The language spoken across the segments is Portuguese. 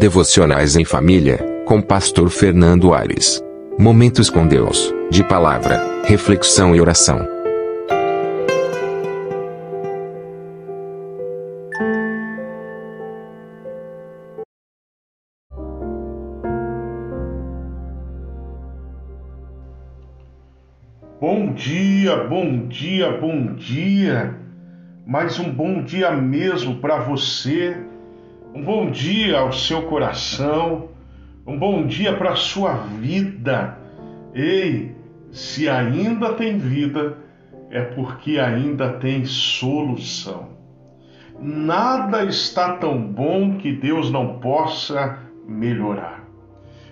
Devocionais em Família, com Pastor Fernando Aires. Momentos com Deus, de palavra, reflexão e oração. Bom dia, bom dia, bom dia. Mais um bom dia mesmo para você. Um bom dia ao seu coração. Um bom dia para a sua vida. Ei, se ainda tem vida, é porque ainda tem solução. Nada está tão bom que Deus não possa melhorar.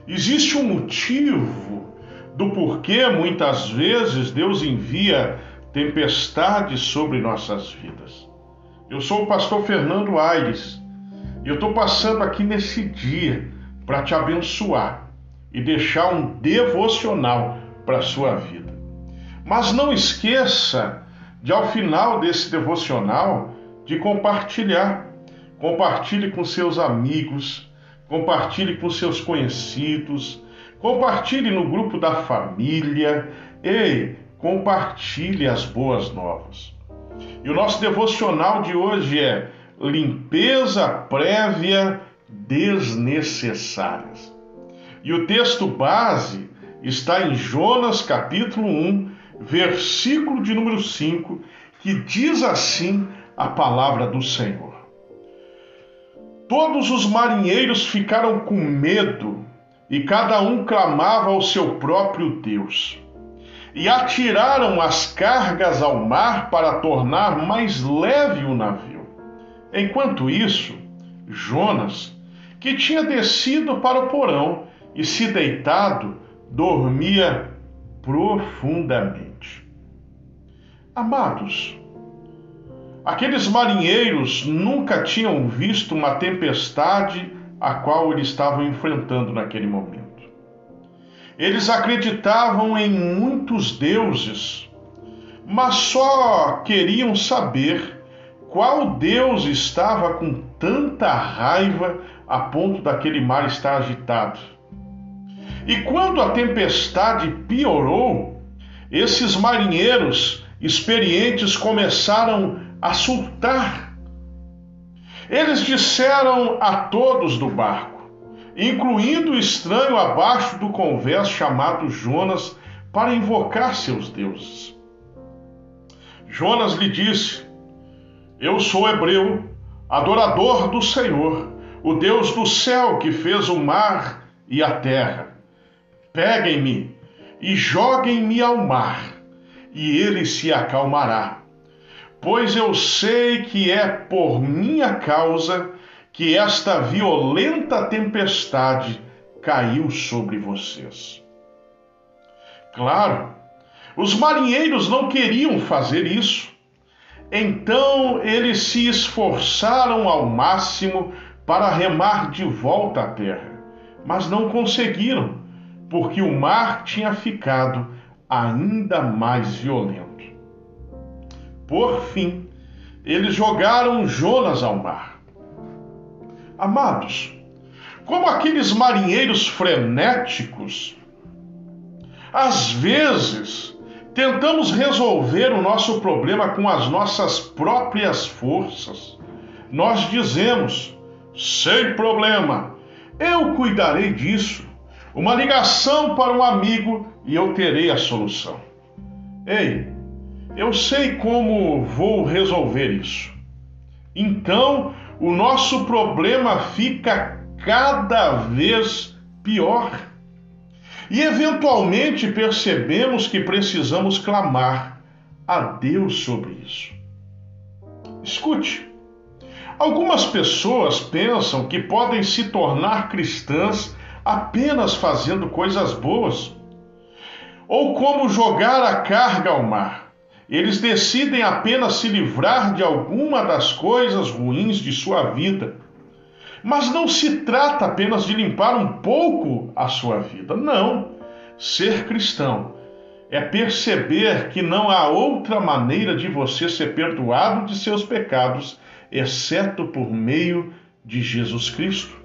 Existe um motivo do porquê muitas vezes Deus envia tempestades sobre nossas vidas. Eu sou o pastor Fernando Aires eu estou passando aqui nesse dia para te abençoar e deixar um devocional para a sua vida. Mas não esqueça de, ao final desse devocional, de compartilhar. Compartilhe com seus amigos, compartilhe com seus conhecidos, Compartilhe no grupo da família. Ei, compartilhe as boas novas. E o nosso devocional de hoje é limpeza prévia desnecessárias. E o texto base está em Jonas capítulo 1, versículo de número 5, que diz assim a palavra do Senhor. Todos os marinheiros ficaram com medo e cada um clamava ao seu próprio Deus. E atiraram as cargas ao mar para tornar mais leve o navio. Enquanto isso, Jonas, que tinha descido para o porão e se deitado, dormia profundamente. Amados, aqueles marinheiros nunca tinham visto uma tempestade a qual eles estavam enfrentando naquele momento. Eles acreditavam em muitos deuses, mas só queriam saber qual Deus estava com tanta raiva a ponto daquele mar estar agitado. E quando a tempestade piorou, esses marinheiros experientes começaram a surtar eles disseram a todos do barco, incluindo o estranho abaixo do convés chamado Jonas, para invocar seus deuses. Jonas lhe disse: Eu sou hebreu, adorador do Senhor, o Deus do céu que fez o mar e a terra. Peguem-me e joguem-me ao mar, e ele se acalmará pois eu sei que é por minha causa que esta violenta tempestade caiu sobre vocês. Claro, os marinheiros não queriam fazer isso. Então eles se esforçaram ao máximo para remar de volta à terra, mas não conseguiram, porque o mar tinha ficado ainda mais violento. Por fim, eles jogaram Jonas ao mar. Amados, como aqueles marinheiros frenéticos, às vezes tentamos resolver o nosso problema com as nossas próprias forças. Nós dizemos, sem problema, eu cuidarei disso. Uma ligação para um amigo e eu terei a solução. Ei, eu sei como vou resolver isso. Então, o nosso problema fica cada vez pior. E eventualmente percebemos que precisamos clamar a Deus sobre isso. Escute, algumas pessoas pensam que podem se tornar cristãs apenas fazendo coisas boas, ou como jogar a carga ao mar. Eles decidem apenas se livrar de alguma das coisas ruins de sua vida. Mas não se trata apenas de limpar um pouco a sua vida. Não. Ser cristão é perceber que não há outra maneira de você ser perdoado de seus pecados, exceto por meio de Jesus Cristo.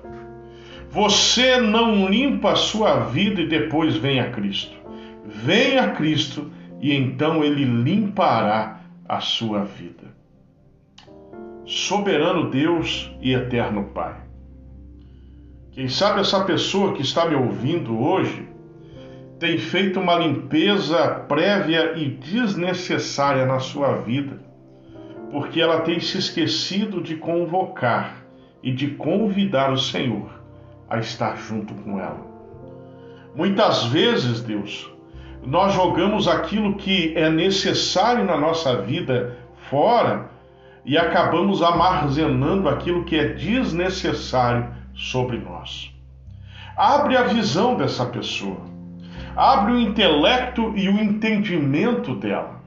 Você não limpa a sua vida e depois vem a Cristo. Venha a Cristo e então ele limpará a sua vida. Soberano Deus e eterno Pai. Quem sabe essa pessoa que está me ouvindo hoje tem feito uma limpeza prévia e desnecessária na sua vida, porque ela tem se esquecido de convocar e de convidar o Senhor a estar junto com ela. Muitas vezes, Deus, nós jogamos aquilo que é necessário na nossa vida fora e acabamos armazenando aquilo que é desnecessário sobre nós. Abre a visão dessa pessoa abre o intelecto e o entendimento dela,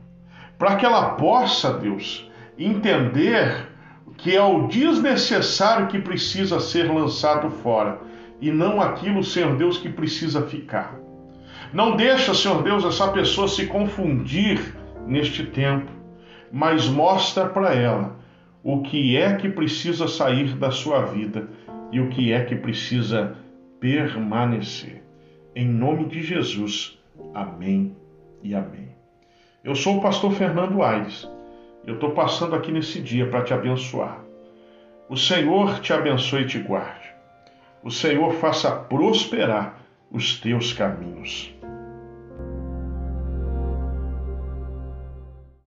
para que ela possa, Deus, entender que é o desnecessário que precisa ser lançado fora e não aquilo, Senhor Deus, que precisa ficar. Não deixa, Senhor Deus, essa pessoa se confundir neste tempo, mas mostra para ela o que é que precisa sair da sua vida e o que é que precisa permanecer. Em nome de Jesus. Amém e amém. Eu sou o pastor Fernando Aires. Eu estou passando aqui nesse dia para te abençoar. O Senhor te abençoe e te guarde. O Senhor faça prosperar os teus caminhos.